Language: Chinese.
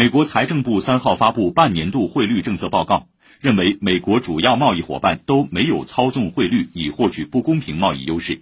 美国财政部三号发布半年度汇率政策报告认为美国主要贸易伙伴都没有操纵汇率以获取不公平贸易优势。